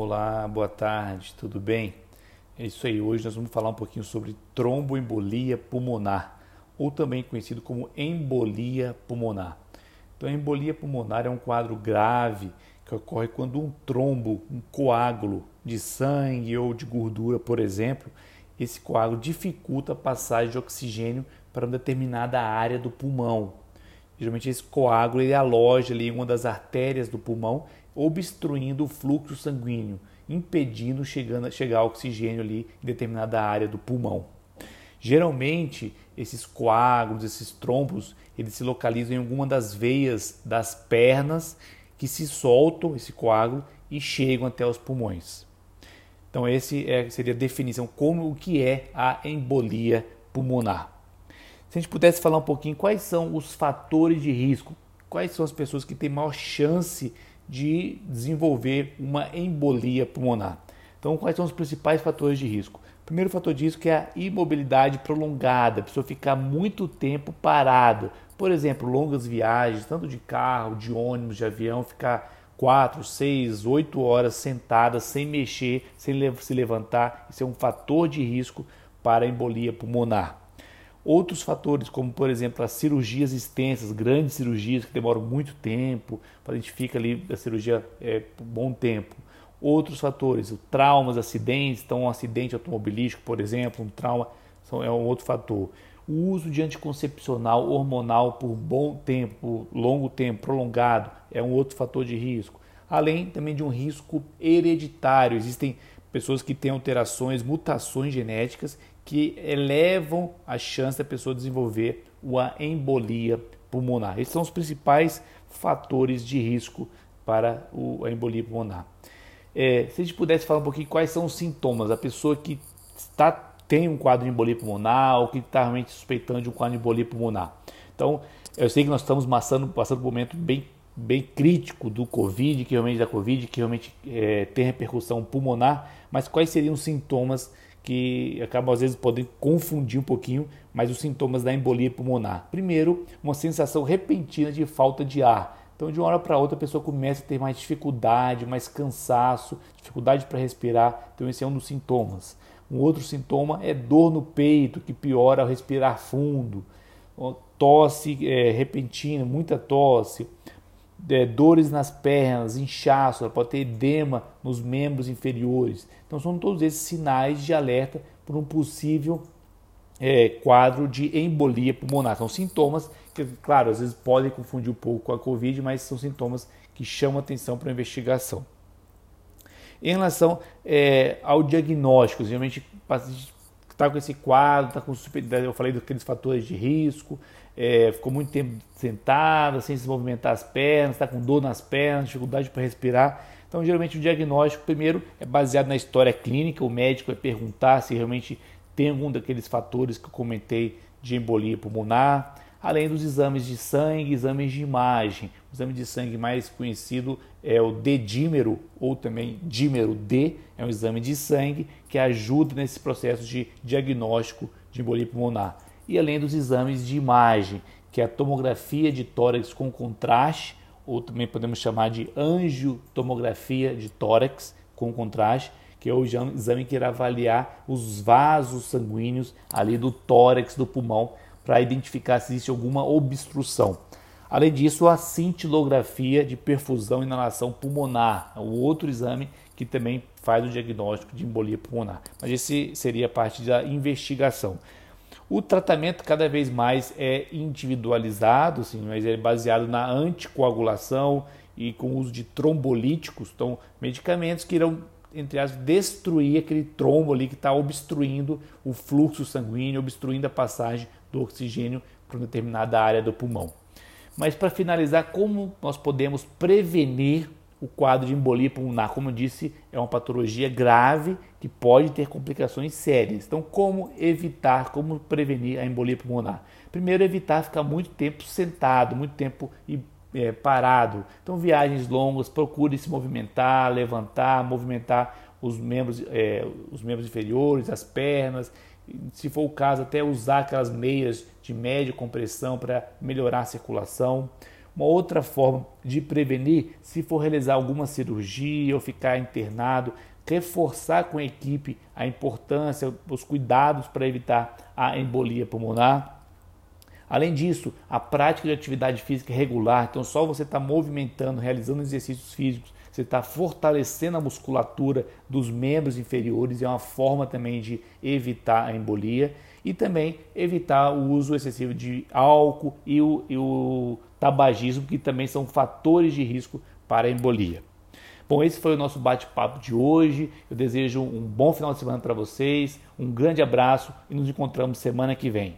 Olá, boa tarde, tudo bem? É isso aí, hoje nós vamos falar um pouquinho sobre tromboembolia pulmonar, ou também conhecido como embolia pulmonar. Então, a embolia pulmonar é um quadro grave que ocorre quando um trombo, um coágulo de sangue ou de gordura, por exemplo, esse coágulo dificulta a passagem de oxigênio para uma determinada área do pulmão. Geralmente esse coágulo ele aloja ali em uma das artérias do pulmão, obstruindo o fluxo sanguíneo, impedindo chegando, chegar oxigênio ali em determinada área do pulmão. Geralmente esses coágulos, esses trombos, eles se localizam em alguma das veias das pernas que se soltam esse coágulo e chegam até os pulmões. Então esse é, seria a definição como o que é a embolia pulmonar. Se a gente pudesse falar um pouquinho quais são os fatores de risco, quais são as pessoas que têm maior chance de desenvolver uma embolia pulmonar. Então, quais são os principais fatores de risco? Primeiro fator de risco é a imobilidade prolongada, a pessoa ficar muito tempo parado. Por exemplo, longas viagens, tanto de carro, de ônibus, de avião, ficar 4, 6, 8 horas sentada, sem mexer, sem se levantar. Isso é um fator de risco para a embolia pulmonar. Outros fatores, como por exemplo as cirurgias extensas, grandes cirurgias que demoram muito tempo, a gente fica ali da cirurgia é, por bom tempo. Outros fatores, traumas, acidentes, então um acidente automobilístico, por exemplo, um trauma é um outro fator. O uso de anticoncepcional hormonal por bom tempo, longo tempo, prolongado, é um outro fator de risco. Além também de um risco hereditário. Existem pessoas que têm alterações, mutações genéticas que elevam a chance da pessoa desenvolver uma embolia pulmonar. Esses são os principais fatores de risco para a embolia pulmonar. É, se a gente pudesse falar um pouquinho quais são os sintomas, a pessoa que está, tem um quadro de embolia pulmonar ou que está realmente suspeitando de um quadro de embolia pulmonar. Então, eu sei que nós estamos passando, passando por um momento bem, bem crítico do Covid, que realmente da Covid, que realmente é, tem repercussão pulmonar, mas quais seriam os sintomas que acabam às vezes podem confundir um pouquinho, mas os sintomas da embolia pulmonar. Primeiro, uma sensação repentina de falta de ar. Então, de uma hora para outra, a pessoa começa a ter mais dificuldade, mais cansaço, dificuldade para respirar. Então, esse é um dos sintomas. Um outro sintoma é dor no peito, que piora ao respirar fundo. Tosse é, repentina, muita tosse é, dores nas pernas, inchaço, ela pode ter edema nos membros inferiores. Então, são todos esses sinais de alerta por um possível é, quadro de embolia pulmonar. São sintomas que, claro, às vezes podem confundir um pouco com a Covid, mas são sintomas que chamam atenção para a investigação. Em relação é, ao diagnóstico, geralmente está com esse quadro, está com eu falei daqueles fatores de risco, é, ficou muito tempo sentado, sem se movimentar as pernas, está com dor nas pernas, dificuldade para respirar. Então, geralmente, o diagnóstico, primeiro, é baseado na história clínica. O médico vai perguntar se realmente tem algum daqueles fatores que eu comentei de embolia pulmonar, além dos exames de sangue, exames de imagem. O exame de sangue mais conhecido é o D-dímero, ou também dímero D, é um exame de sangue que ajuda nesse processo de diagnóstico de embolia pulmonar. E além dos exames de imagem, que é a tomografia de tórax com contraste, ou também podemos chamar de angiotomografia de tórax com contraste, que é o exame que irá avaliar os vasos sanguíneos ali do tórax do pulmão para identificar se existe alguma obstrução. Além disso, a cintilografia de perfusão e inalação pulmonar, é o outro exame que também faz o diagnóstico de embolia pulmonar. Mas esse seria a parte da investigação. O tratamento cada vez mais é individualizado, sim, mas é baseado na anticoagulação e com o uso de trombolíticos, então medicamentos que irão entre aspas, destruir aquele trombo ali que está obstruindo o fluxo sanguíneo, obstruindo a passagem do oxigênio para uma determinada área do pulmão. Mas para finalizar, como nós podemos prevenir o quadro de embolia pulmonar? Como eu disse, é uma patologia grave que pode ter complicações sérias. Então, como evitar, como prevenir a embolia pulmonar? Primeiro, evitar ficar muito tempo sentado, muito tempo é, parado. Então, viagens longas, procure se movimentar, levantar, movimentar os membros, é, os membros inferiores, as pernas. Se for o caso, até usar aquelas meias de média compressão para melhorar a circulação. Uma outra forma de prevenir, se for realizar alguma cirurgia ou ficar internado, reforçar com a equipe a importância, os cuidados para evitar a embolia pulmonar. Além disso, a prática de atividade física regular, então só você está movimentando, realizando exercícios físicos, você está fortalecendo a musculatura dos membros inferiores, é uma forma também de evitar a embolia e também evitar o uso excessivo de álcool e o, e o tabagismo, que também são fatores de risco para a embolia. Bom, esse foi o nosso bate-papo de hoje. Eu desejo um bom final de semana para vocês, um grande abraço e nos encontramos semana que vem.